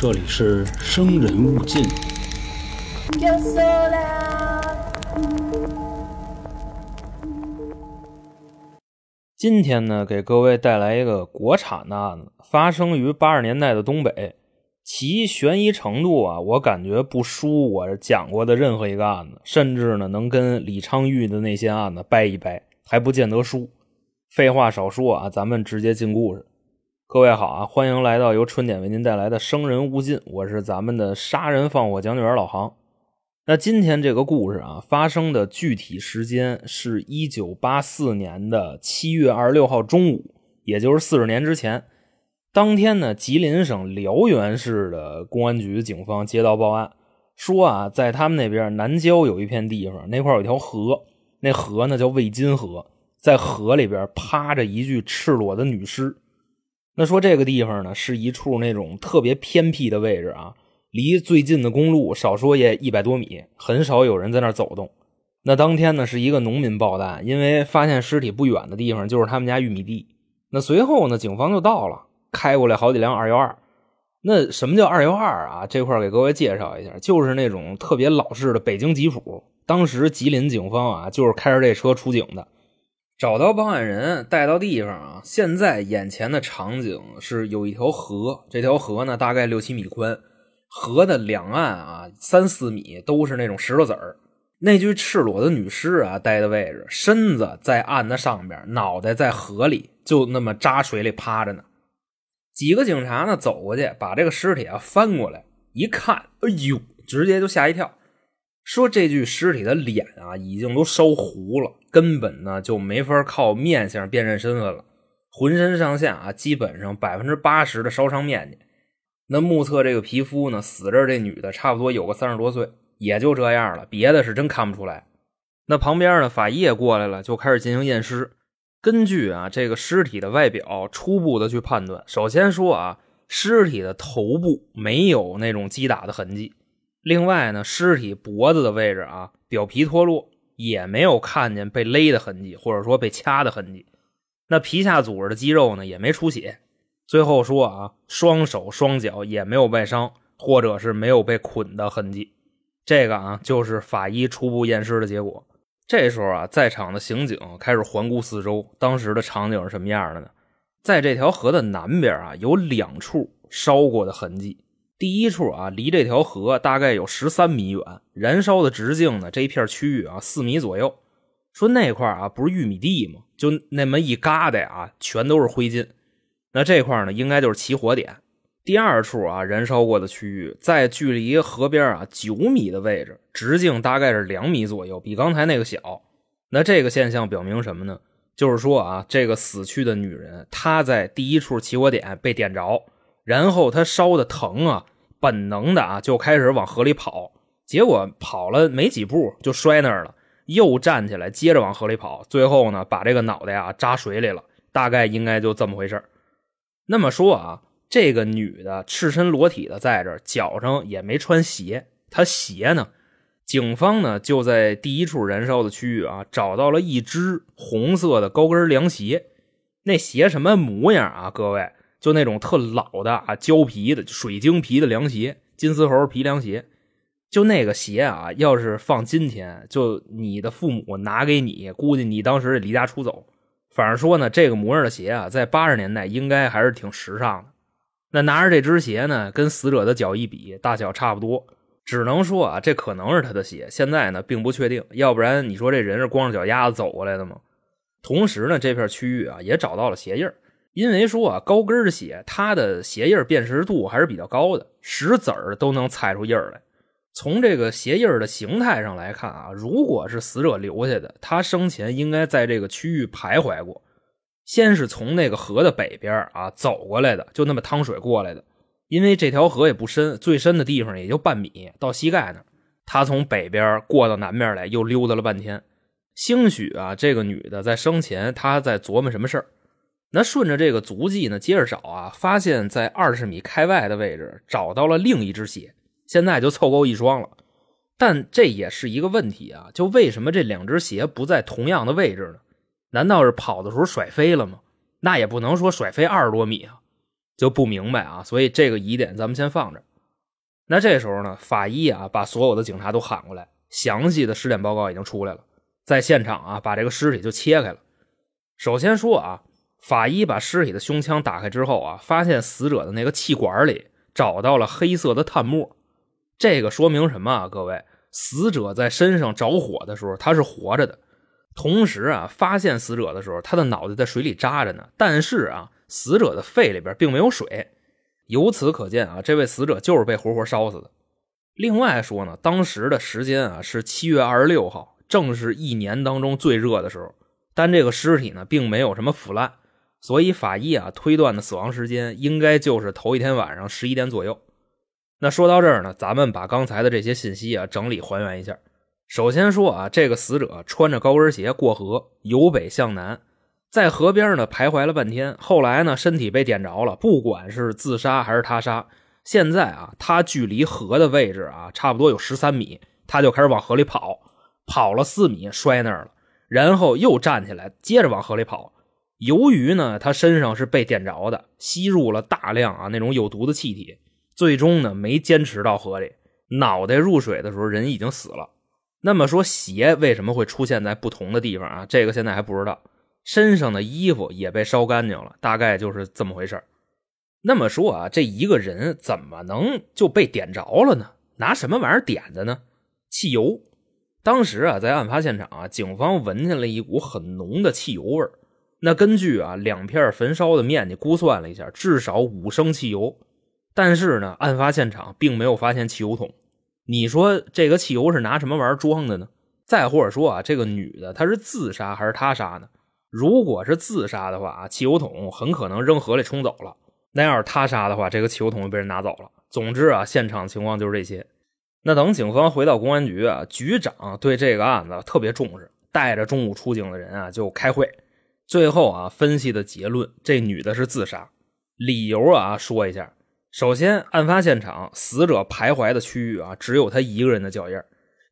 这里是生人勿近。今天呢，给各位带来一个国产的案子，发生于八十年代的东北，其悬疑程度啊，我感觉不输我讲过的任何一个案子，甚至呢，能跟李昌钰的那些案子掰一掰，还不见得输。废话少说啊，咱们直接进故事。各位好啊，欢迎来到由春点为您带来的《生人勿近》，我是咱们的杀人放火讲解员老杭。那今天这个故事啊，发生的具体时间是一九八四年的七月二十六号中午，也就是四十年之前。当天呢，吉林省辽源市的公安局警方接到报案，说啊，在他们那边南郊有一片地方，那块有一条河，那河呢叫魏金河，在河里边趴着一具赤裸的女尸。那说这个地方呢，是一处那种特别偏僻的位置啊。离最近的公路少说也一百多米，很少有人在那儿走动。那当天呢，是一个农民报的案，因为发现尸体不远的地方就是他们家玉米地。那随后呢，警方就到了，开过来好几辆二幺二。那什么叫二幺二啊？这块给各位介绍一下，就是那种特别老式的北京吉普。当时吉林警方啊，就是开着这车出警的，找到报案人，带到地方啊。现在眼前的场景是有一条河，这条河呢大概六七米宽。河的两岸啊，三四米都是那种石头子儿。那具赤裸的女尸啊，待的位置，身子在岸的上边，脑袋在河里，就那么扎水里趴着呢。几个警察呢走过去，把这个尸体啊翻过来一看，哎呦，直接就吓一跳，说这具尸体的脸啊已经都烧糊了，根本呢就没法靠面相辨认身份了，浑身上下啊基本上百分之八十的烧伤面积。那目测这个皮肤呢，死这这女的差不多有个三十多岁，也就这样了，别的是真看不出来。那旁边呢，法医也过来了，就开始进行验尸。根据啊这个尸体的外表，初步的去判断。首先说啊，尸体的头部没有那种击打的痕迹。另外呢，尸体脖子的位置啊，表皮脱落，也没有看见被勒的痕迹，或者说被掐的痕迹。那皮下组织的肌肉呢，也没出血。最后说啊，双手双脚也没有外伤，或者是没有被捆的痕迹。这个啊，就是法医初步验尸的结果。这时候啊，在场的刑警开始环顾四周，当时的场景是什么样的呢？在这条河的南边啊，有两处烧过的痕迹。第一处啊，离这条河大概有十三米远，燃烧的直径呢，这一片区域啊，四米左右。说那块啊，不是玉米地吗？就那么一疙瘩啊，全都是灰烬。那这块呢，应该就是起火点。第二处啊，燃烧过的区域在距离河边啊九米的位置，直径大概是两米左右，比刚才那个小。那这个现象表明什么呢？就是说啊，这个死去的女人她在第一处起火点被点着，然后他烧的疼啊，本能的啊就开始往河里跑，结果跑了没几步就摔那儿了，又站起来接着往河里跑，最后呢把这个脑袋啊扎水里了，大概应该就这么回事。那么说啊，这个女的赤身裸体的在这儿，脚上也没穿鞋，她鞋呢？警方呢就在第一处燃烧的区域啊，找到了一只红色的高跟凉鞋。那鞋什么模样啊？各位，就那种特老的啊，胶皮的、水晶皮的凉鞋，金丝猴皮凉鞋。就那个鞋啊，要是放今天，就你的父母拿给你，估计你当时得离家出走。反正说呢，这个模样的鞋啊，在八十年代应该还是挺时尚的。那拿着这只鞋呢，跟死者的脚一比，大小差不多，只能说啊，这可能是他的鞋。现在呢，并不确定，要不然你说这人是光着脚丫子走过来的吗？同时呢，这片区域啊，也找到了鞋印因为说啊，高跟鞋它的鞋印辨识度还是比较高的，石子儿都能踩出印儿来。从这个鞋印儿的形态上来看啊，如果是死者留下的，他生前应该在这个区域徘徊过。先是从那个河的北边啊走过来的，就那么趟水过来的。因为这条河也不深，最深的地方也就半米到膝盖那他从北边过到南边来，又溜达了半天。兴许啊，这个女的在生前她在琢磨什么事儿。那顺着这个足迹呢，接着找啊，发现在二十米开外的位置找到了另一只鞋。现在就凑够一双了，但这也是一个问题啊！就为什么这两只鞋不在同样的位置呢？难道是跑的时候甩飞了吗？那也不能说甩飞二十多米啊！就不明白啊。所以这个疑点咱们先放着。那这时候呢，法医啊把所有的警察都喊过来，详细的尸检报告已经出来了，在现场啊把这个尸体就切开了。首先说啊，法医把尸体的胸腔打开之后啊，发现死者的那个气管里找到了黑色的炭末，这个说明什么啊？各位，死者在身上着火的时候他是活着的，同时啊，发现死者的时候他的脑袋在水里扎着呢，但是啊，死者的肺里边并没有水。由此可见啊，这位死者就是被活活烧死的。另外说呢，当时的时间啊是七月二十六号，正是一年当中最热的时候。但这个尸体呢，并没有什么腐烂，所以法医啊推断的死亡时间应该就是头一天晚上十一点左右。那说到这儿呢，咱们把刚才的这些信息啊整理还原一下。首先说啊，这个死者穿着高跟鞋过河，由北向南。在河边呢徘徊了半天，后来呢身体被点着了，不管是自杀还是他杀，现在啊他距离河的位置啊差不多有十三米，他就开始往河里跑，跑了四米摔那儿了，然后又站起来接着往河里跑。由于呢他身上是被点着的，吸入了大量啊那种有毒的气体，最终呢没坚持到河里，脑袋入水的时候人已经死了。那么说鞋为什么会出现在不同的地方啊？这个现在还不知道。身上的衣服也被烧干净了，大概就是这么回事那么说啊，这一个人怎么能就被点着了呢？拿什么玩意儿点的呢？汽油。当时啊，在案发现场啊，警方闻见了一股很浓的汽油味那根据啊两片焚烧的面积估算了一下，至少五升汽油。但是呢，案发现场并没有发现汽油桶。你说这个汽油是拿什么玩意儿装的呢？再或者说啊，这个女的她是自杀还是他杀呢？如果是自杀的话啊，汽油桶很可能扔河里冲走了。那要是他杀的话，这个汽油桶就被人拿走了。总之啊，现场情况就是这些。那等警方回到公安局啊，局长对这个案子特别重视，带着中午出警的人啊就开会。最后啊，分析的结论，这女的是自杀。理由啊，说一下。首先，案发现场死者徘徊的区域啊，只有她一个人的脚印。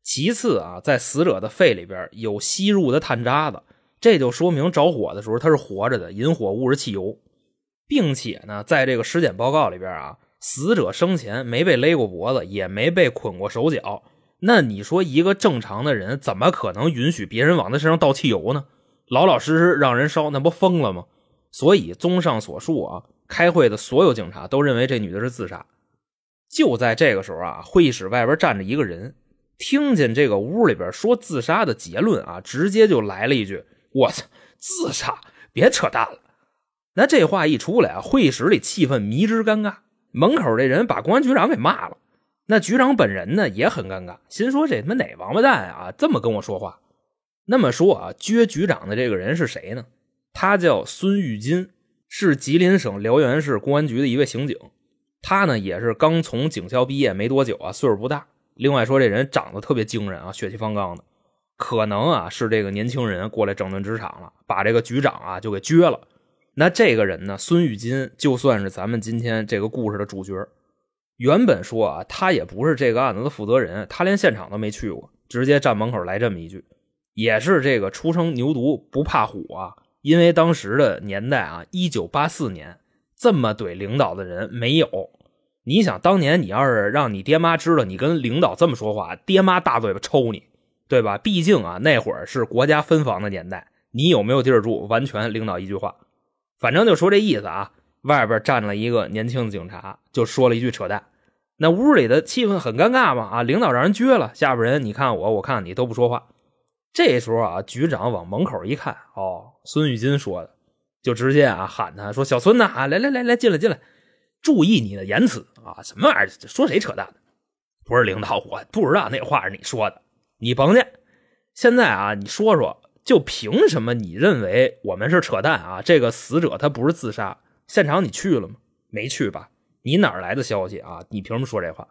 其次啊，在死者的肺里边有吸入的炭渣子。这就说明着火的时候她是活着的，引火物是汽油，并且呢，在这个尸检报告里边啊，死者生前没被勒过脖子，也没被捆过手脚。那你说一个正常的人怎么可能允许别人往他身上倒汽油呢？老老实实让人烧，那不疯了吗？所以，综上所述啊，开会的所有警察都认为这女的是自杀。就在这个时候啊，会议室外边站着一个人，听见这个屋里边说自杀的结论啊，直接就来了一句。我操！自杀？别扯淡了！那这话一出来啊，会议室里气氛迷之尴尬。门口这人把公安局长给骂了。那局长本人呢也很尴尬，心说这他妈哪王八蛋啊，这么跟我说话？那么说啊，撅局长的这个人是谁呢？他叫孙玉金，是吉林省辽源市公安局的一位刑警。他呢也是刚从警校毕业没多久啊，岁数不大。另外说这人长得特别惊人啊，血气方刚的。可能啊是这个年轻人过来整顿职场了，把这个局长啊就给撅了。那这个人呢，孙玉金就算是咱们今天这个故事的主角。原本说啊，他也不是这个案子的负责人，他连现场都没去过，直接站门口来这么一句，也是这个初生牛犊不怕虎啊。因为当时的年代啊，一九八四年，这么怼领导的人没有。你想当年你要是让你爹妈知道你跟领导这么说话，爹妈大嘴巴抽你。对吧？毕竟啊，那会儿是国家分房的年代，你有没有地儿住，完全领导一句话。反正就说这意思啊。外边站了一个年轻的警察，就说了一句扯淡。那屋里的气氛很尴尬嘛。啊，领导让人撅了，下边人你看我，我看你都不说话。这时候啊，局长往门口一看，哦，孙玉金说的，就直接啊喊他说：“小孙子啊，来来来来，进来进来，注意你的言辞啊！什么玩意儿？说谁扯淡呢？不是领导，我不知道那话是你说的。”你甭介，现在啊，你说说，就凭什么你认为我们是扯淡啊？这个死者他不是自杀，现场你去了吗？没去吧？你哪来的消息啊？你凭什么说这话？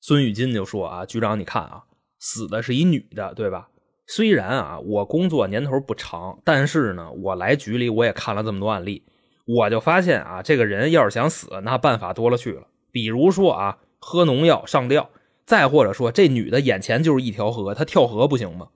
孙玉金就说啊，局长，你看啊，死的是一女的，对吧？虽然啊，我工作年头不长，但是呢，我来局里我也看了这么多案例，我就发现啊，这个人要是想死，那办法多了去了，比如说啊，喝农药上吊。再或者说，这女的眼前就是一条河，她跳河不行吗？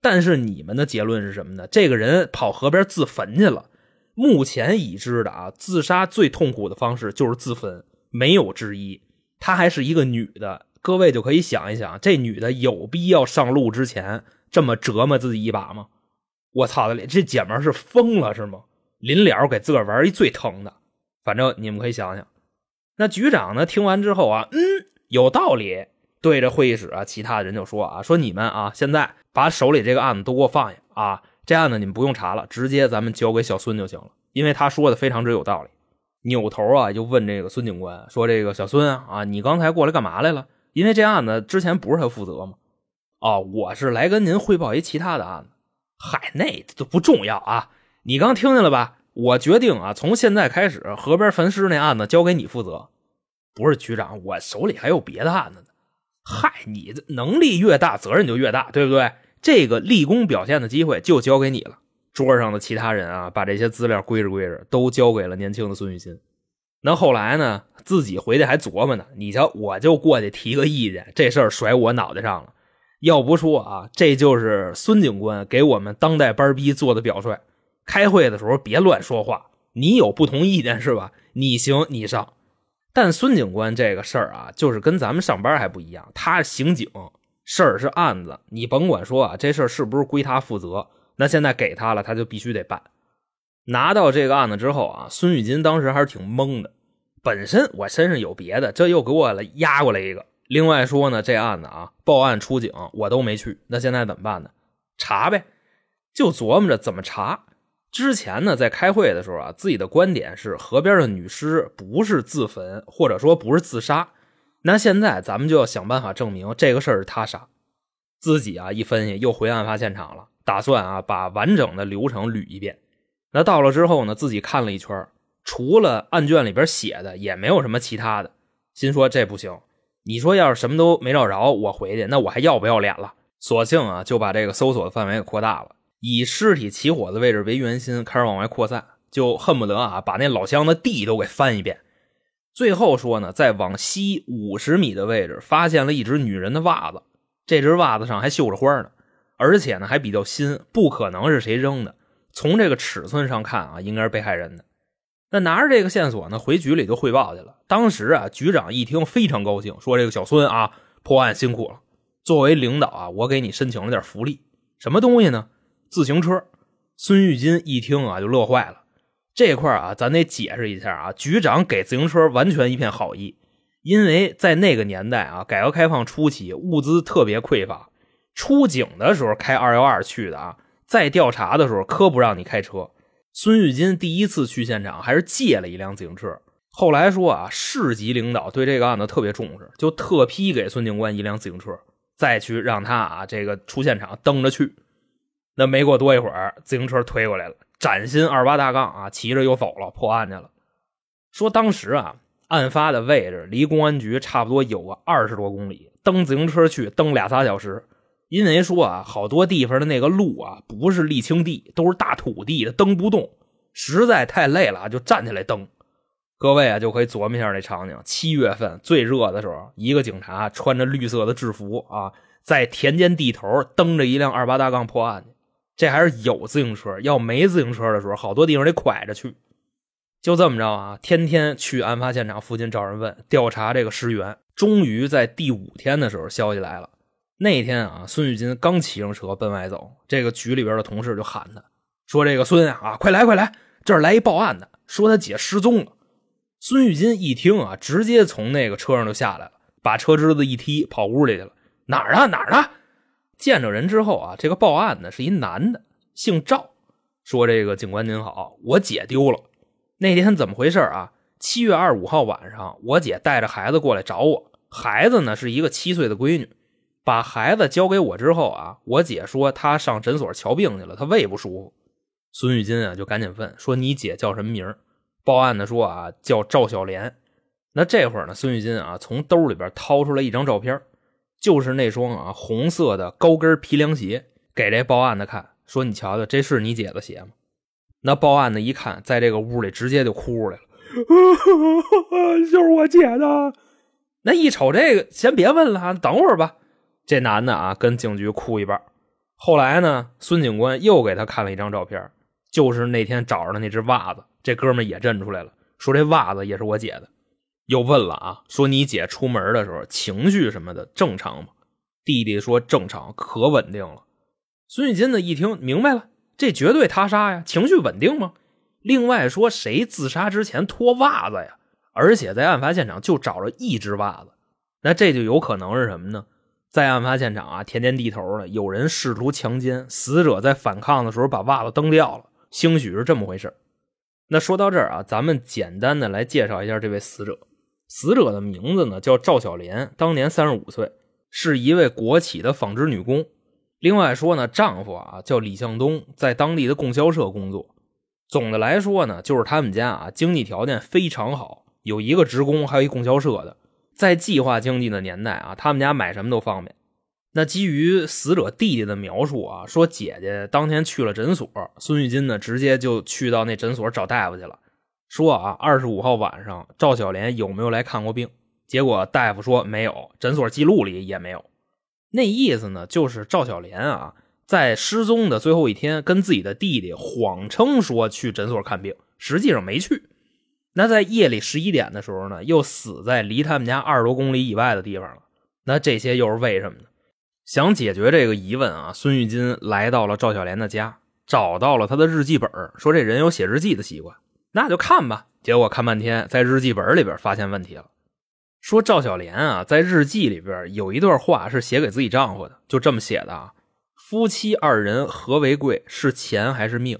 但是你们的结论是什么呢？这个人跑河边自焚去了。目前已知的啊，自杀最痛苦的方式就是自焚，没有之一。她还是一个女的，各位就可以想一想，这女的有必要上路之前这么折磨自己一把吗？我操的，这姐们是疯了是吗？临了给自个儿玩一最疼的，反正你们可以想想。那局长呢？听完之后啊，嗯，有道理。对着会议室啊，其他人就说啊，说你们啊，现在把手里这个案子都给我放下啊，这案子你们不用查了，直接咱们交给小孙就行了，因为他说的非常之有道理。扭头啊，就问这个孙警官说：“这个小孙啊，你刚才过来干嘛来了？因为这案子之前不是他负责吗？哦，我是来跟您汇报一其他的案子。嗨，那都不重要啊。你刚听见了吧？我决定啊，从现在开始，河边焚尸那案子交给你负责。不是局长，我手里还有别的案子呢。”嗨，你的能力越大，责任就越大，对不对？这个立功表现的机会就交给你了。桌上的其他人啊，把这些资料归置归置，都交给了年轻的孙玉新。那后来呢，自己回去还琢磨呢。你瞧，我就过去提个意见，这事儿甩我脑袋上了。要不说啊，这就是孙警官给我们当代班逼做的表率。开会的时候别乱说话，你有不同意见是吧？你行你上。但孙警官这个事儿啊，就是跟咱们上班还不一样。他刑警，事儿是案子，你甭管说啊，这事儿是不是归他负责，那现在给他了，他就必须得办。拿到这个案子之后啊，孙玉金当时还是挺懵的。本身我身上有别的，这又给我压过来一个。另外说呢，这案子啊，报案出警我都没去，那现在怎么办呢？查呗，就琢磨着怎么查。之前呢，在开会的时候啊，自己的观点是河边的女尸不是自焚，或者说不是自杀。那现在咱们就要想办法证明这个事儿是他杀。自己啊一分析，又回案发现场了，打算啊把完整的流程捋一遍。那到了之后呢，自己看了一圈，除了案卷里边写的，也没有什么其他的。心说这不行，你说要是什么都没找着，我回去那我还要不要脸了？索性啊就把这个搜索的范围给扩大了。以尸体起火的位置为圆心，开始往外扩散，就恨不得啊把那老乡的地都给翻一遍。最后说呢，在往西五十米的位置发现了一只女人的袜子，这只袜子上还绣着花呢，而且呢还比较新，不可能是谁扔的。从这个尺寸上看啊，应该是被害人的。那拿着这个线索呢，回局里就汇报去了。当时啊，局长一听非常高兴，说：“这个小孙啊，破案辛苦了。作为领导啊，我给你申请了点福利，什么东西呢？”自行车，孙玉金一听啊就乐坏了。这块啊，咱得解释一下啊。局长给自行车完全一片好意，因为在那个年代啊，改革开放初期物资特别匮乏，出警的时候开二幺二去的啊，在调查的时候可不让你开车。孙玉金第一次去现场还是借了一辆自行车。后来说啊，市级领导对这个案子特别重视，就特批给孙警官一辆自行车，再去让他啊这个出现场蹬着去。那没过多一会儿，自行车推过来了，崭新二八大杠啊，骑着又走了，破案去了。说当时啊，案发的位置离公安局差不多有个二十多公里，蹬自行车去蹬俩仨小时。因为说啊，好多地方的那个路啊，不是沥青地，都是大土地的，蹬不动，实在太累了，就站起来蹬。各位啊，就可以琢磨一下那场景：七月份最热的时候，一个警察穿着绿色的制服啊，在田间地头蹬着一辆二八大杠破案去。这还是有自行车，要没自行车的时候，好多地方得拐着去。就这么着啊，天天去案发现场附近找人问，调查这个尸源。终于在第五天的时候，消息来了。那天啊，孙玉金刚骑上车奔外走，这个局里边的同事就喊他，说：“这个孙啊，快来快来，这儿来一报案的，说他姐失踪了。”孙玉金一听啊，直接从那个车上就下来了，把车支子一踢，跑屋里去了。哪儿呢？哪儿呢？见着人之后啊，这个报案的是一男的，姓赵，说：“这个警官您好，我姐丢了。那天怎么回事啊？七月二十五号晚上，我姐带着孩子过来找我，孩子呢是一个七岁的闺女。把孩子交给我之后啊，我姐说她上诊所瞧病去了，她胃不舒服。孙玉金啊就赶紧问说：你姐叫什么名？报案的说啊叫赵小莲。那这会儿呢，孙玉金啊从兜里边掏出来一张照片。”就是那双啊红色的高跟皮凉鞋，给这报案的看，说：“你瞧瞧，这是你姐的鞋吗？”那报案的一看，在这个屋里直接就哭出来了，就是我姐的。那一瞅这个，先别问了，等会儿吧。这男的啊，跟警局哭一半。后来呢，孙警官又给他看了一张照片，就是那天找着的那只袜子。这哥们也认出来了，说这袜子也是我姐的。又问了啊，说你姐出门的时候情绪什么的正常吗？弟弟说正常，可稳定了。孙玉金呢一听明白了，这绝对他杀呀，情绪稳定吗？另外说谁自杀之前脱袜子呀？而且在案发现场就找着一只袜子，那这就有可能是什么呢？在案发现场啊，田间地头的有人试图强奸，死者在反抗的时候把袜子蹬掉了，兴许是这么回事那说到这儿啊，咱们简单的来介绍一下这位死者。死者的名字呢叫赵小莲，当年三十五岁，是一位国企的纺织女工。另外说呢，丈夫啊叫李向东，在当地的供销社工作。总的来说呢，就是他们家啊经济条件非常好，有一个职工，还有一供销社的。在计划经济的年代啊，他们家买什么都方便。那基于死者弟弟的描述啊，说姐姐当天去了诊所，孙玉金呢直接就去到那诊所找大夫去了。说啊，二十五号晚上赵小莲有没有来看过病？结果大夫说没有，诊所记录里也没有。那意思呢，就是赵小莲啊。在失踪的最后一天，跟自己的弟弟谎称说去诊所看病，实际上没去。那在夜里十一点的时候呢，又死在离他们家二十多公里以外的地方了。那这些又是为什么呢？想解决这个疑问啊，孙玉金来到了赵小莲的家，找到了他的日记本，说这人有写日记的习惯，那就看吧。结果看半天，在日记本里边发现问题了，说赵小莲啊，在日记里边有一段话是写给自己丈夫的，就这么写的啊。夫妻二人何为贵？是钱还是命？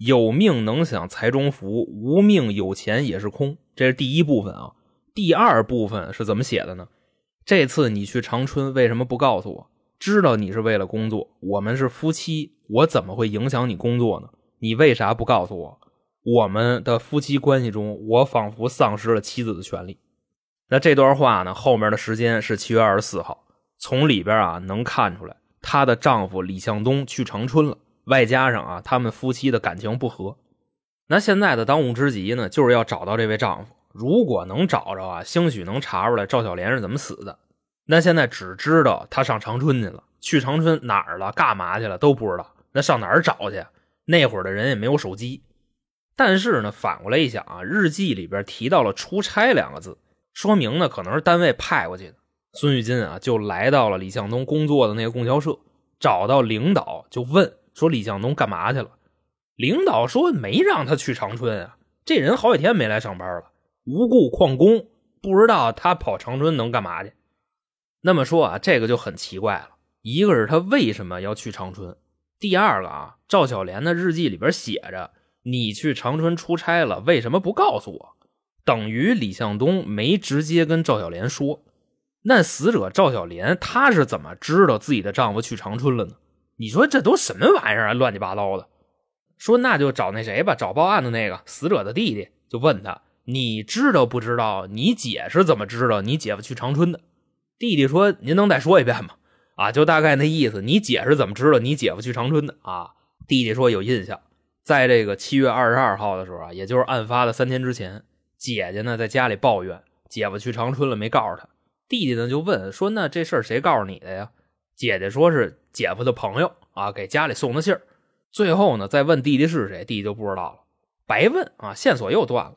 有命能享财中福，无命有钱也是空。这是第一部分啊。第二部分是怎么写的呢？这次你去长春为什么不告诉我？知道你是为了工作，我们是夫妻，我怎么会影响你工作呢？你为啥不告诉我？我们的夫妻关系中，我仿佛丧失了妻子的权利。那这段话呢？后面的时间是七月二十四号，从里边啊能看出来。她的丈夫李向东去长春了，外加上啊，他们夫妻的感情不和。那现在的当务之急呢，就是要找到这位丈夫。如果能找着啊，兴许能查出来赵小莲是怎么死的。那现在只知道她上长春去了，去长春哪儿了，干嘛去了都不知道。那上哪儿找去？那会儿的人也没有手机。但是呢，反过来一想啊，日记里边提到了“出差”两个字，说明呢，可能是单位派过去的。孙玉金啊，就来到了李向东工作的那个供销社，找到领导就问说：“李向东干嘛去了？”领导说：“没让他去长春啊，这人好几天没来上班了，无故旷工，不知道他跑长春能干嘛去。”那么说啊，这个就很奇怪了。一个是他为什么要去长春？第二个啊，赵小莲的日记里边写着：“你去长春出差了，为什么不告诉我？”等于李向东没直接跟赵小莲说。那死者赵小莲，她是怎么知道自己的丈夫去长春了呢？你说这都什么玩意儿啊，乱七八糟的。说那就找那谁吧，找报案的那个死者的弟弟，就问他，你知道不知道？你姐是怎么知道你姐夫去长春的？弟弟说，您能再说一遍吗？啊，就大概那意思。你姐是怎么知道你姐夫去长春的？啊，弟弟说有印象，在这个七月二十二号的时候啊，也就是案发的三天之前，姐姐呢在家里抱怨姐夫去长春了，没告诉他。弟弟呢就问说：“那这事儿谁告诉你的呀？”姐姐说是姐夫的朋友啊，给家里送的信儿。最后呢，再问弟弟是谁，弟弟就不知道了，白问啊，线索又断了。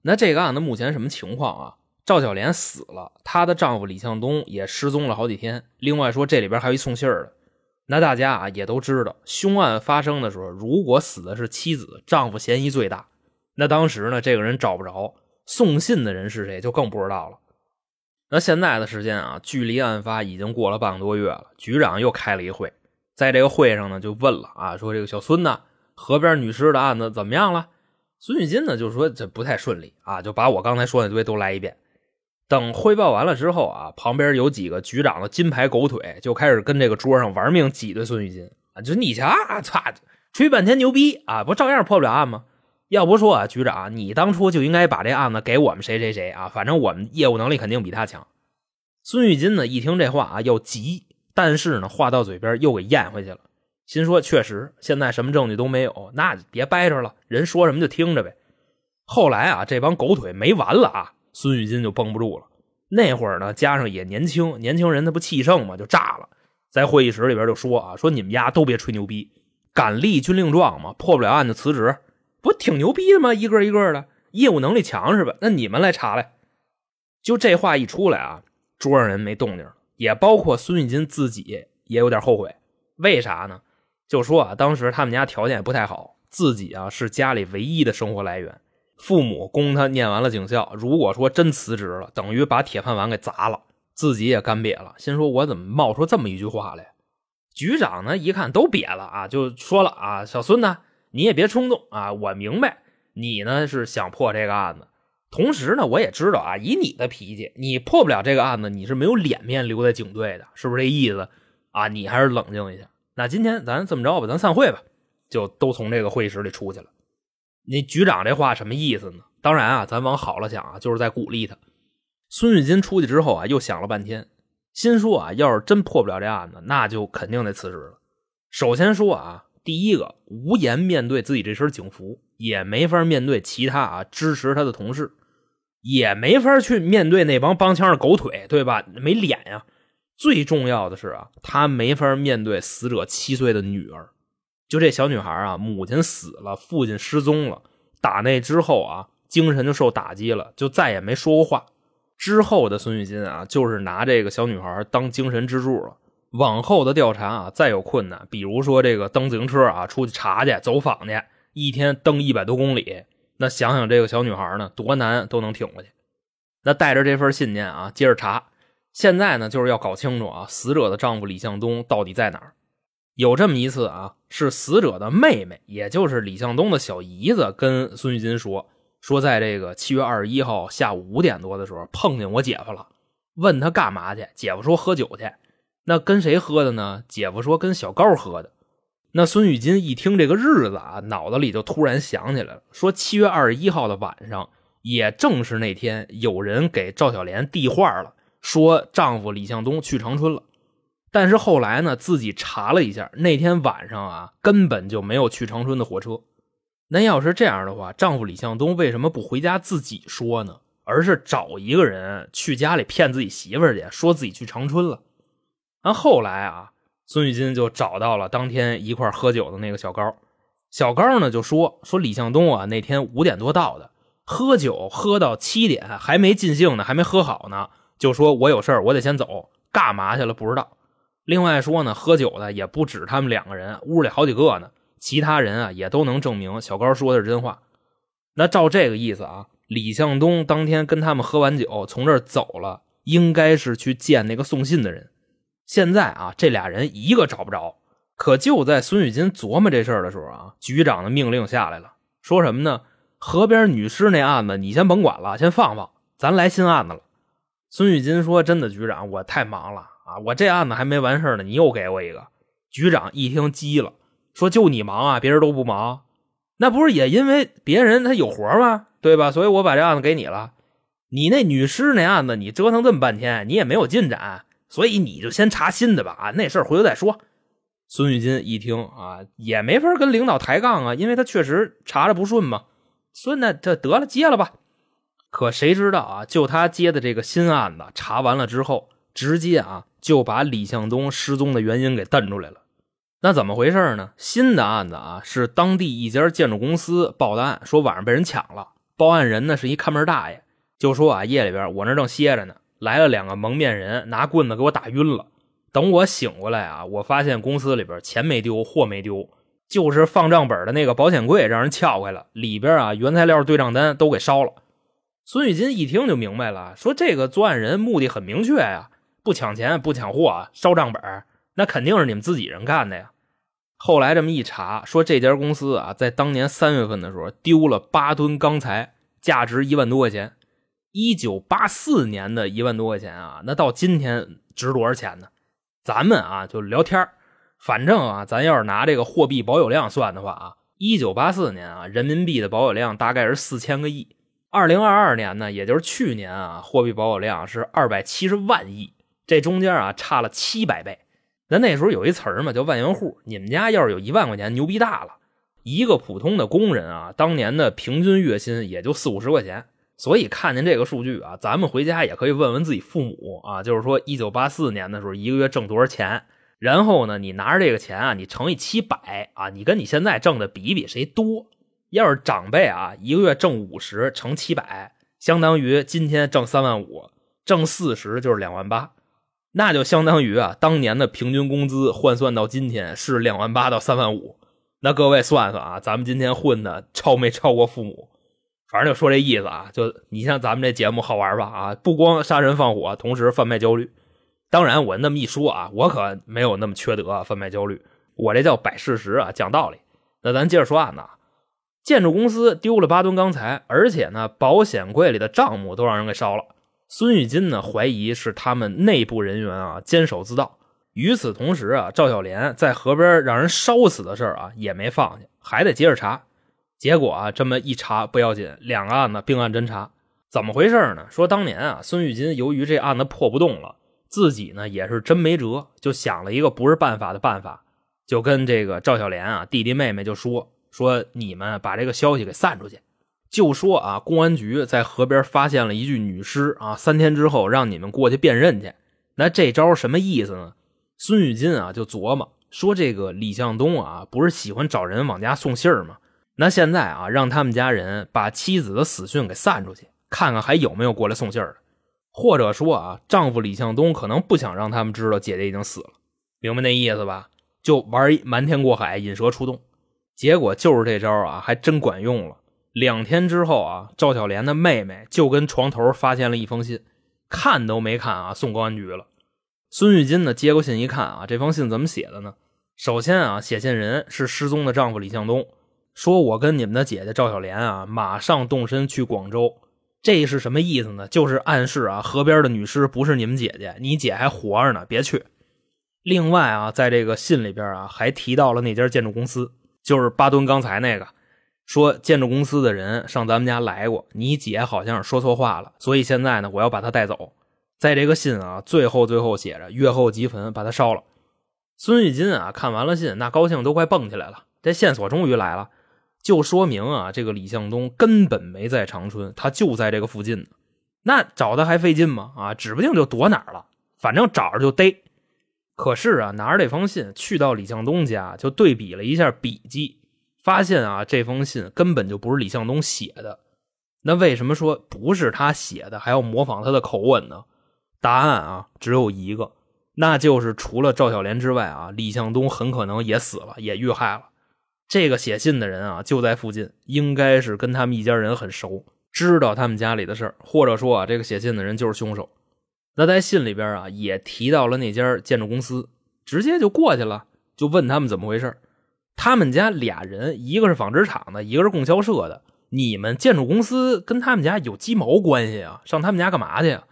那这个案子目前什么情况啊？赵小莲死了，她的丈夫李向东也失踪了好几天。另外说这里边还有一送信儿的。那大家啊也都知道，凶案发生的时候，如果死的是妻子，丈夫嫌疑最大。那当时呢，这个人找不着，送信的人是谁就更不知道了。那现在的时间啊，距离案发已经过了半个多月了。局长又开了一会，在这个会上呢，就问了啊，说这个小孙呢，河边女尸的案子怎么样了？孙玉金呢，就说这不太顺利啊，就把我刚才说那堆都来一遍。等汇报完了之后啊，旁边有几个局长的金牌狗腿就开始跟这个桌上玩命挤兑孙玉金啊，就你瞧，啊操，吹半天牛逼啊，不照样破不了案吗？要不说啊，局长，你当初就应该把这案子给我们谁谁谁啊，反正我们业务能力肯定比他强。孙玉金呢，一听这话啊，要急，但是呢，话到嘴边又给咽回去了，心说确实，现在什么证据都没有，那别掰扯了，人说什么就听着呗。后来啊，这帮狗腿没完了啊，孙玉金就绷不住了。那会儿呢，加上也年轻，年轻人他不气盛嘛，就炸了，在会议室里边就说啊，说你们家都别吹牛逼。敢立军令状吗？破不了案就辞职，不挺牛逼的吗？一个一个的业务能力强是吧？那你们来查来。就这话一出来啊，桌上人没动静，也包括孙玉金自己也有点后悔。为啥呢？就说啊，当时他们家条件也不太好，自己啊是家里唯一的生活来源。父母供他念完了警校，如果说真辞职了，等于把铁饭碗给砸了，自己也干瘪了。心说：“我怎么冒出这么一句话来？”局长呢，一看都瘪了啊，就说了：“啊，小孙子，你也别冲动啊，我明白你呢是想破这个案子，同时呢，我也知道啊，以你的脾气，你破不了这个案子，你是没有脸面留在警队的，是不是这意思？啊，你还是冷静一下。那今天咱这么着吧，咱散会吧，就都从这个会议室里出去了。”那局长这话什么意思呢？当然啊，咱往好了想啊，就是在鼓励他。孙玉金出去之后啊，又想了半天，心说啊，要是真破不了这案子，那就肯定得辞职了。首先说啊，第一个，无颜面对自己这身警服，也没法面对其他啊支持他的同事，也没法去面对那帮帮腔的狗腿，对吧？没脸呀。最重要的是啊，他没法面对死者七岁的女儿。就这小女孩啊，母亲死了，父亲失踪了。打那之后啊，精神就受打击了，就再也没说过话。之后的孙玉金啊，就是拿这个小女孩当精神支柱了。往后的调查啊，再有困难，比如说这个蹬自行车啊，出去查去、走访去，一天蹬一百多公里，那想想这个小女孩呢，多难都能挺过去。那带着这份信念啊，接着查。现在呢，就是要搞清楚啊，死者的丈夫李向东到底在哪儿。有这么一次啊，是死者的妹妹，也就是李向东的小姨子，跟孙玉金说，说在这个七月二十一号下午五点多的时候碰见我姐夫了，问他干嘛去，姐夫说喝酒去。那跟谁喝的呢？姐夫说跟小高喝的。那孙玉金一听这个日子啊，脑子里就突然想起来了，说七月二十一号的晚上，也正是那天，有人给赵小莲递话了，说丈夫李向东去长春了。但是后来呢，自己查了一下，那天晚上啊，根本就没有去长春的火车。那要是这样的话，丈夫李向东为什么不回家自己说呢？而是找一个人去家里骗自己媳妇儿去，说自己去长春了。那后来啊，孙玉金就找到了当天一块喝酒的那个小高。小高呢就说说李向东啊，那天五点多到的，喝酒喝到七点还没尽兴呢，还没喝好呢，就说我有事儿，我得先走，干嘛去了不知道。另外说呢，喝酒的也不止他们两个人，屋里好几个呢。其他人啊，也都能证明小高说的是真话。那照这个意思啊，李向东当天跟他们喝完酒，从这儿走了，应该是去见那个送信的人。现在啊，这俩人一个找不着。可就在孙玉金琢磨这事儿的时候啊，局长的命令下来了，说什么呢？河边女尸那案子你先甭管了，先放放，咱来新案子了。孙玉金说：“真的，局长，我太忙了。”啊，我这案子还没完事呢，你又给我一个。局长一听急了，说：“就你忙啊，别人都不忙，那不是也因为别人他有活吗？对吧？所以我把这案子给你了。你那女尸那案子，你折腾这么半天，你也没有进展，所以你就先查新的吧。啊，那事儿回头再说。”孙玉金一听啊，也没法跟领导抬杠啊，因为他确实查着不顺嘛。孙子，这得了，接了吧。可谁知道啊，就他接的这个新案子，查完了之后，直接啊。就把李向东失踪的原因给瞪出来了。那怎么回事呢？新的案子啊，是当地一家建筑公司报的案，说晚上被人抢了。报案人呢是一看门大爷，就说啊，夜里边我那正歇着呢，来了两个蒙面人，拿棍子给我打晕了。等我醒过来啊，我发现公司里边钱没丢，货没丢，就是放账本的那个保险柜让人撬开了，里边啊原材料对账单都给烧了。孙玉金一听就明白了，说这个作案人目的很明确呀。不抢钱，不抢货，烧账本那肯定是你们自己人干的呀。后来这么一查，说这家公司啊，在当年三月份的时候丢了八吨钢材，价值一万多块钱。一九八四年的一万多块钱啊，那到今天值多少钱呢？咱们啊就聊天反正啊，咱要是拿这个货币保有量算的话啊，一九八四年啊，人民币的保有量大概是四千个亿。二零二二年呢，也就是去年啊，货币保有量是二百七十万亿。这中间啊差了七百倍，那那时候有一词儿嘛叫万元户。你们家要是有一万块钱，牛逼大了。一个普通的工人啊，当年的平均月薪也就四五十块钱。所以看见这个数据啊，咱们回家也可以问问自己父母啊，就是说一九八四年的时候一个月挣多少钱？然后呢，你拿着这个钱啊，你乘以七百啊，你跟你现在挣的比一比谁多。要是长辈啊，一个月挣五十乘七百，相当于今天挣三万五，挣四十就是两万八，那就相当于啊，当年的平均工资换算到今天是两万八到三万五。那各位算算啊，咱们今天混的超没超过父母？反正就说这意思啊，就你像咱们这节目好玩吧啊，不光杀人放火，同时贩卖焦虑。当然，我那么一说啊，我可没有那么缺德啊，贩卖焦虑。我这叫摆事实啊，讲道理。那咱接着说案子。建筑公司丢了八吨钢材，而且呢，保险柜里的账目都让人给烧了。孙玉金呢，怀疑是他们内部人员啊监守自盗。与此同时啊，赵小莲在河边让人烧死的事儿啊也没放下，还得接着查。结果啊，这么一查不要紧，两个案子并案侦查，怎么回事呢？说当年啊，孙玉金由于这案子破不动了。自己呢也是真没辙，就想了一个不是办法的办法，就跟这个赵小莲啊弟弟妹妹就说说你们把这个消息给散出去，就说啊公安局在河边发现了一具女尸啊，三天之后让你们过去辨认去。那这招什么意思呢？孙玉金啊就琢磨说这个李向东啊不是喜欢找人往家送信儿吗？那现在啊让他们家人把妻子的死讯给散出去，看看还有没有过来送信儿的。或者说啊，丈夫李向东可能不想让他们知道姐姐已经死了，明白那意思吧？就玩瞒天过海、引蛇出洞。结果就是这招啊，还真管用了。两天之后啊，赵小莲的妹妹就跟床头发现了一封信，看都没看啊，送公安局了。孙玉金呢，接过信一看啊，这封信怎么写的呢？首先啊，写信人是失踪的丈夫李向东，说我跟你们的姐姐赵小莲啊，马上动身去广州。这是什么意思呢？就是暗示啊，河边的女尸不是你们姐姐，你姐还活着呢，别去。另外啊，在这个信里边啊，还提到了那家建筑公司，就是巴顿刚才那个，说建筑公司的人上咱们家来过，你姐好像是说错话了，所以现在呢，我要把她带走。在这个信啊，最后最后写着月后即焚，把她烧了。孙玉金啊，看完了信，那高兴都快蹦起来了，这线索终于来了。就说明啊，这个李向东根本没在长春，他就在这个附近。那找他还费劲吗？啊，指不定就躲哪儿了。反正找着就逮。可是啊，拿着这封信去到李向东家，就对比了一下笔迹，发现啊，这封信根本就不是李向东写的。那为什么说不是他写的，还要模仿他的口吻呢？答案啊，只有一个，那就是除了赵小莲之外啊，李向东很可能也死了，也遇害了。这个写信的人啊，就在附近，应该是跟他们一家人很熟，知道他们家里的事儿，或者说啊，这个写信的人就是凶手。那在信里边啊，也提到了那家建筑公司，直接就过去了，就问他们怎么回事。他们家俩人，一个是纺织厂的，一个是供销社的。你们建筑公司跟他们家有鸡毛关系啊？上他们家干嘛去啊？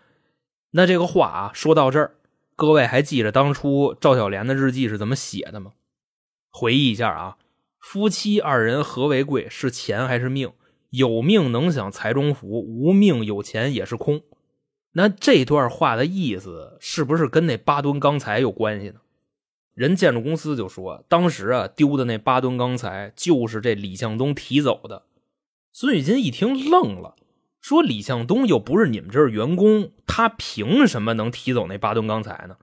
那这个话啊，说到这儿，各位还记着当初赵小莲的日记是怎么写的吗？回忆一下啊。夫妻二人何为贵？是钱还是命？有命能享财中福，无命有钱也是空。那这段话的意思是不是跟那八吨钢材有关系呢？人建筑公司就说，当时啊丢的那八吨钢材就是这李向东提走的。孙玉金一听愣了，说：“李向东又不是你们这儿员工，他凭什么能提走那八吨钢材呢？”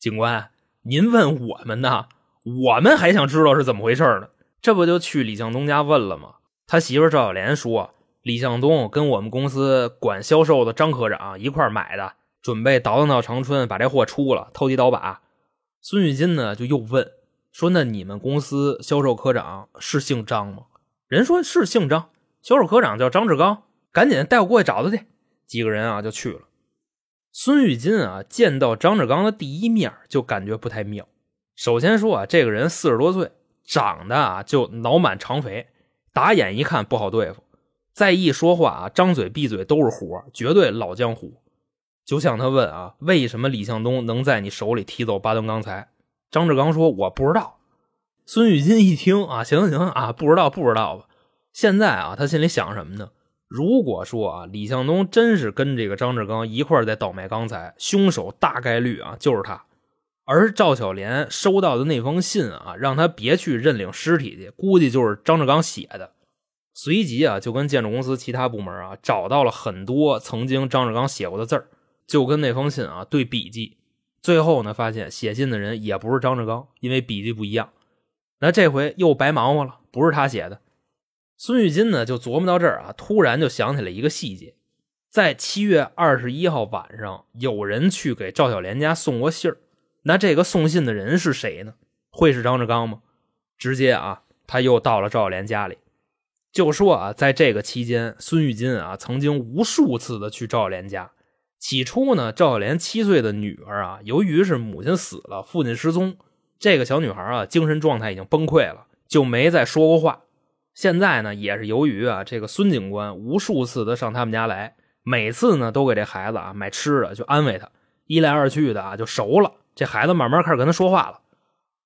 警官，您问我们呢？我们还想知道是怎么回事呢，这不就去李向东家问了吗？他媳妇赵小莲说，李向东跟我们公司管销售的张科长一块买的，准备倒腾到长春把这货出了，投机倒把。孙玉金呢就又问说：“那你们公司销售科长是姓张吗？”人说是姓张，销售科长叫张志刚，赶紧带我过去找他去。几个人啊就去了。孙玉金啊见到张志刚的第一面就感觉不太妙。首先说啊，这个人四十多岁，长得啊就脑满肠肥，打眼一看不好对付。再一说话啊，张嘴闭嘴都是活，绝对老江湖。就像他问啊，为什么李向东能在你手里提走八吨钢材？张志刚说我不知道。孙玉金一听啊，行行啊，不知道不知道吧。现在啊，他心里想什么呢？如果说啊，李向东真是跟这个张志刚一块在倒卖钢材，凶手大概率啊就是他。而赵小莲收到的那封信啊，让他别去认领尸体去，估计就是张志刚写的。随即啊，就跟建筑公司其他部门啊，找到了很多曾经张志刚写过的字儿，就跟那封信啊对笔记。最后呢，发现写信的人也不是张志刚，因为笔迹不一样。那这回又白忙活了，不是他写的。孙玉金呢，就琢磨到这儿啊，突然就想起了一个细节，在七月二十一号晚上，有人去给赵小莲家送过信儿。那这个送信的人是谁呢？会是张志刚吗？直接啊，他又到了赵小莲家里，就说啊，在这个期间，孙玉金啊，曾经无数次的去赵小莲家。起初呢，赵小莲七岁的女儿啊，由于是母亲死了，父亲失踪，这个小女孩啊，精神状态已经崩溃了，就没再说过话。现在呢，也是由于啊，这个孙警官无数次的上他们家来，每次呢都给这孩子啊买吃的，就安慰他，一来二去的啊就熟了。这孩子慢慢开始跟他说话了。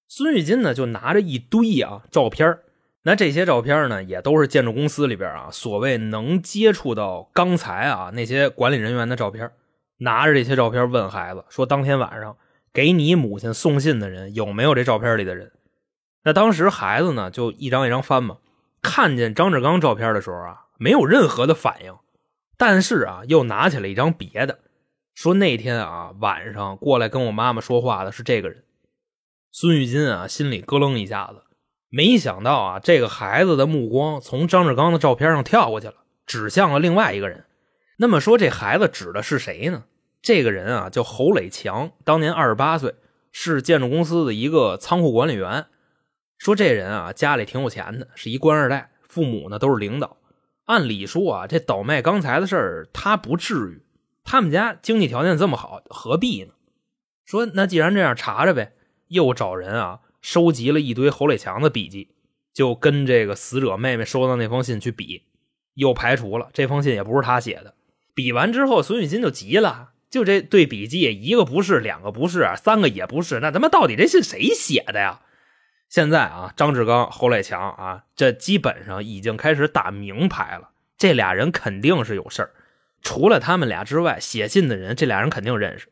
孙玉金呢就拿着一堆啊照片那这些照片呢也都是建筑公司里边啊所谓能接触到钢材啊那些管理人员的照片。拿着这些照片问孩子说：“当天晚上给你母亲送信的人有没有这照片里的人？”那当时孩子呢就一张一张翻嘛，看见张志刚照片的时候啊，没有任何的反应，但是啊又拿起了一张别的，说那天啊晚上过来跟我妈妈说话的是这个人。孙玉金啊心里咯楞一下子，没想到啊这个孩子的目光从张志刚的照片上跳过去了，指向了另外一个人。那么说，这孩子指的是谁呢？这个人啊，叫侯磊强，当年二十八岁，是建筑公司的一个仓库管理员。说这人啊，家里挺有钱的，是一官二代，父母呢都是领导。按理说啊，这倒卖钢材的事儿他不至于，他们家经济条件这么好，何必呢？说那既然这样，查查呗。又找人啊，收集了一堆侯磊强的笔记，就跟这个死者妹妹收到那封信去比，又排除了这封信也不是他写的。比完之后，孙玉金就急了，就这对笔记，一个不是，两个不是，三个也不是，那他妈到底这信谁写的呀？现在啊，张志刚、侯磊强啊，这基本上已经开始打明牌了，这俩人肯定是有事儿。除了他们俩之外，写信的人这俩人肯定认识。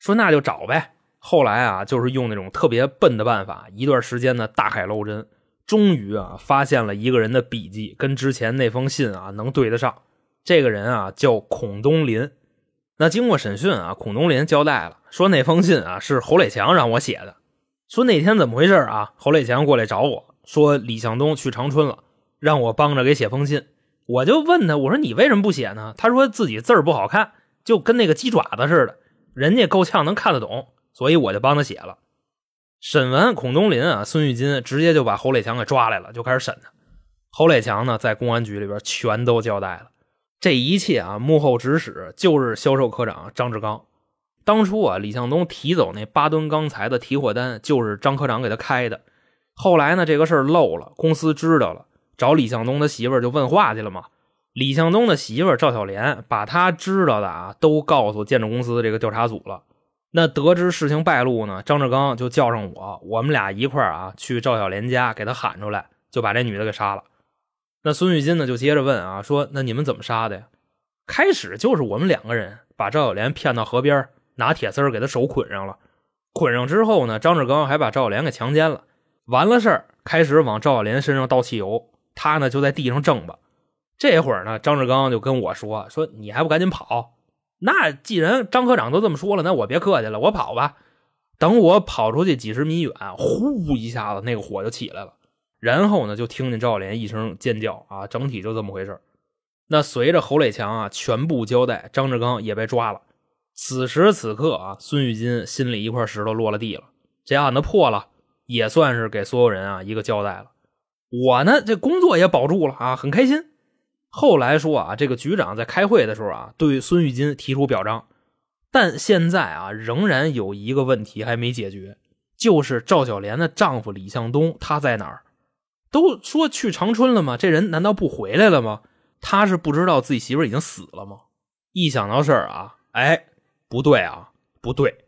说那就找呗。后来啊，就是用那种特别笨的办法，一段时间呢大海捞针，终于啊发现了一个人的笔记跟之前那封信啊能对得上。这个人啊叫孔东林，那经过审讯啊，孔东林交代了，说那封信啊是侯磊强让我写的。说那天怎么回事啊？侯磊强过来找我说李向东去长春了，让我帮着给写封信。我就问他，我说你为什么不写呢？他说自己字儿不好看，就跟那个鸡爪子似的，人家够呛能看得懂，所以我就帮他写了。审完孔东林啊，孙玉金直接就把侯磊强给抓来了，就开始审他。侯磊强呢，在公安局里边全都交代了。这一切啊，幕后指使就是销售科长张志刚。当初啊，李向东提走那八吨钢材的提货单，就是张科长给他开的。后来呢，这个事儿漏了，公司知道了，找李向东的媳妇儿就问话去了嘛。李向东的媳妇儿赵小莲把他知道的啊，都告诉建筑公司这个调查组了。那得知事情败露呢，张志刚就叫上我，我们俩一块儿啊，去赵小莲家给他喊出来，就把这女的给杀了。那孙玉金呢，就接着问啊，说那你们怎么杀的呀？开始就是我们两个人把赵小莲骗到河边，拿铁丝给她手捆上了。捆上之后呢，张志刚还把赵小莲给强奸了。完了事儿，开始往赵小莲身上倒汽油，他呢就在地上挣吧。这会儿呢，张志刚就跟我说：“说你还不赶紧跑？那既然张科长都这么说了，那我别客气了，我跑吧。等我跑出去几十米远，呼一下子，那个火就起来了。”然后呢，就听见赵连一声尖叫啊，整体就这么回事那随着侯磊强啊全部交代，张志刚也被抓了。此时此刻啊，孙玉金心里一块石头落了地了，这案子破了，也算是给所有人啊一个交代了。我呢，这工作也保住了啊，很开心。后来说啊，这个局长在开会的时候啊，对孙玉金提出表彰，但现在啊，仍然有一个问题还没解决，就是赵小莲的丈夫李向东他在哪儿？都说去长春了吗？这人难道不回来了吗？他是不知道自己媳妇已经死了吗？一想到事儿啊，哎，不对啊，不对！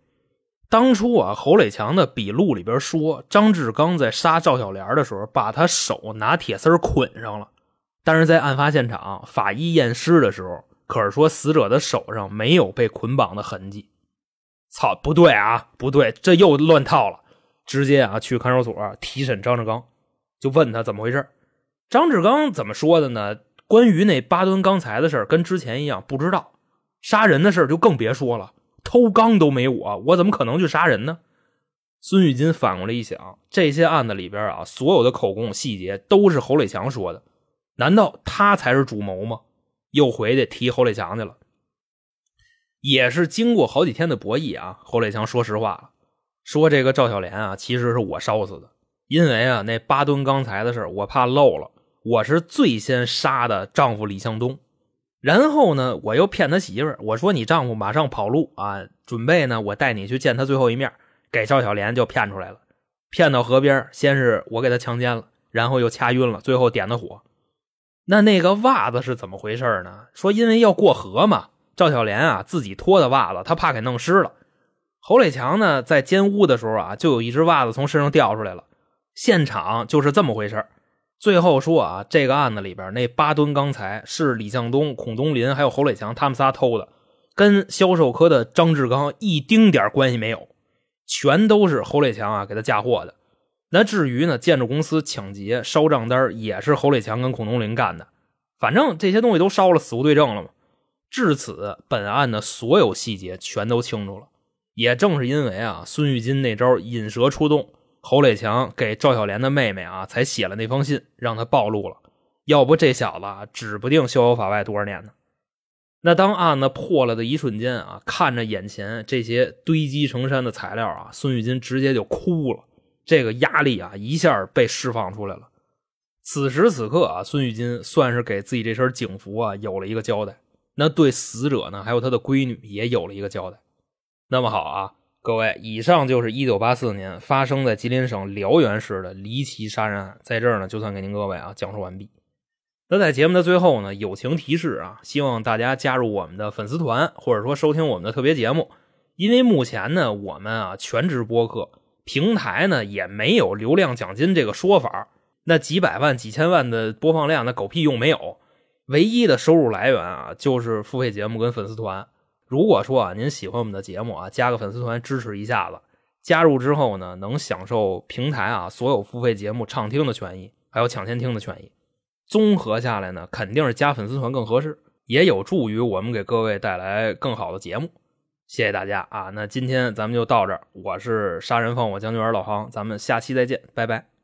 当初啊，侯磊强的笔录里边说，张志刚在杀赵小莲的时候，把他手拿铁丝捆上了。但是在案发现场法医验尸的时候，可是说死者的手上没有被捆绑的痕迹。操，不对啊，不对，这又乱套了！直接啊，去看守所提审张志刚。就问他怎么回事张志刚怎么说的呢？关于那八吨钢材的事跟之前一样不知道，杀人的事就更别说了，偷钢都没我，我怎么可能去杀人呢？孙玉金反过来一想，这些案子里边啊，所有的口供细节都是侯磊强说的，难道他才是主谋吗？又回去提侯磊强去了。也是经过好几天的博弈啊，侯磊强说实话了，说这个赵小莲啊，其实是我烧死的，因为啊那八吨钢材的事我怕漏了，我是最先杀的丈夫李向东，然后呢我又骗他媳妇我说你丈夫马上跑路啊，准备呢我带你去见他最后一面，给赵小莲就骗出来了，骗到河边，先是我给他强奸了，然后又掐晕了，最后点的火。那那个袜子是怎么回事呢？说因为要过河嘛。赵小莲啊，自己脱的袜子，她怕给弄湿了。侯磊强呢，在奸污的时候啊，就有一只袜子从身上掉出来了。现场就是这么回事最后说啊，这个案子里边那八吨钢材是李向东、孔东林还有侯磊强他们仨偷的，跟销售科的张志刚一丁点关系没有，全都是侯磊强啊给他嫁祸的。那至于呢，建筑公司抢劫烧账单也是侯磊强跟孔东林干的。反正这些东西都烧了，死无对证了嘛。至此，本案的所有细节全都清楚了。也正是因为啊，孙玉金那招引蛇出洞，侯磊强给赵小莲的妹妹啊，才写了那封信，让他暴露了。要不这小子指不定逍遥法外多少年呢。那当案子破了的一瞬间啊，看着眼前这些堆积成山的材料啊，孙玉金直接就哭了。这个压力啊，一下被释放出来了。此时此刻啊，孙玉金算是给自己这身警服啊有了一个交代。那对死者呢，还有他的闺女也有了一个交代。那么好啊，各位，以上就是一九八四年发生在吉林省辽源市的离奇杀人案，在这儿呢，就算给您各位啊讲述完毕。那在节目的最后呢，友情提示啊，希望大家加入我们的粉丝团，或者说收听我们的特别节目。因为目前呢，我们啊全职播客平台呢也没有流量奖金这个说法，那几百万、几千万的播放量，那狗屁用没有。唯一的收入来源啊，就是付费节目跟粉丝团。如果说啊，您喜欢我们的节目啊，加个粉丝团支持一下子。加入之后呢，能享受平台啊所有付费节目畅听的权益，还有抢先听的权益。综合下来呢，肯定是加粉丝团更合适，也有助于我们给各位带来更好的节目。谢谢大家啊！那今天咱们就到这儿。我是杀人放火将军老航，咱们下期再见，拜拜。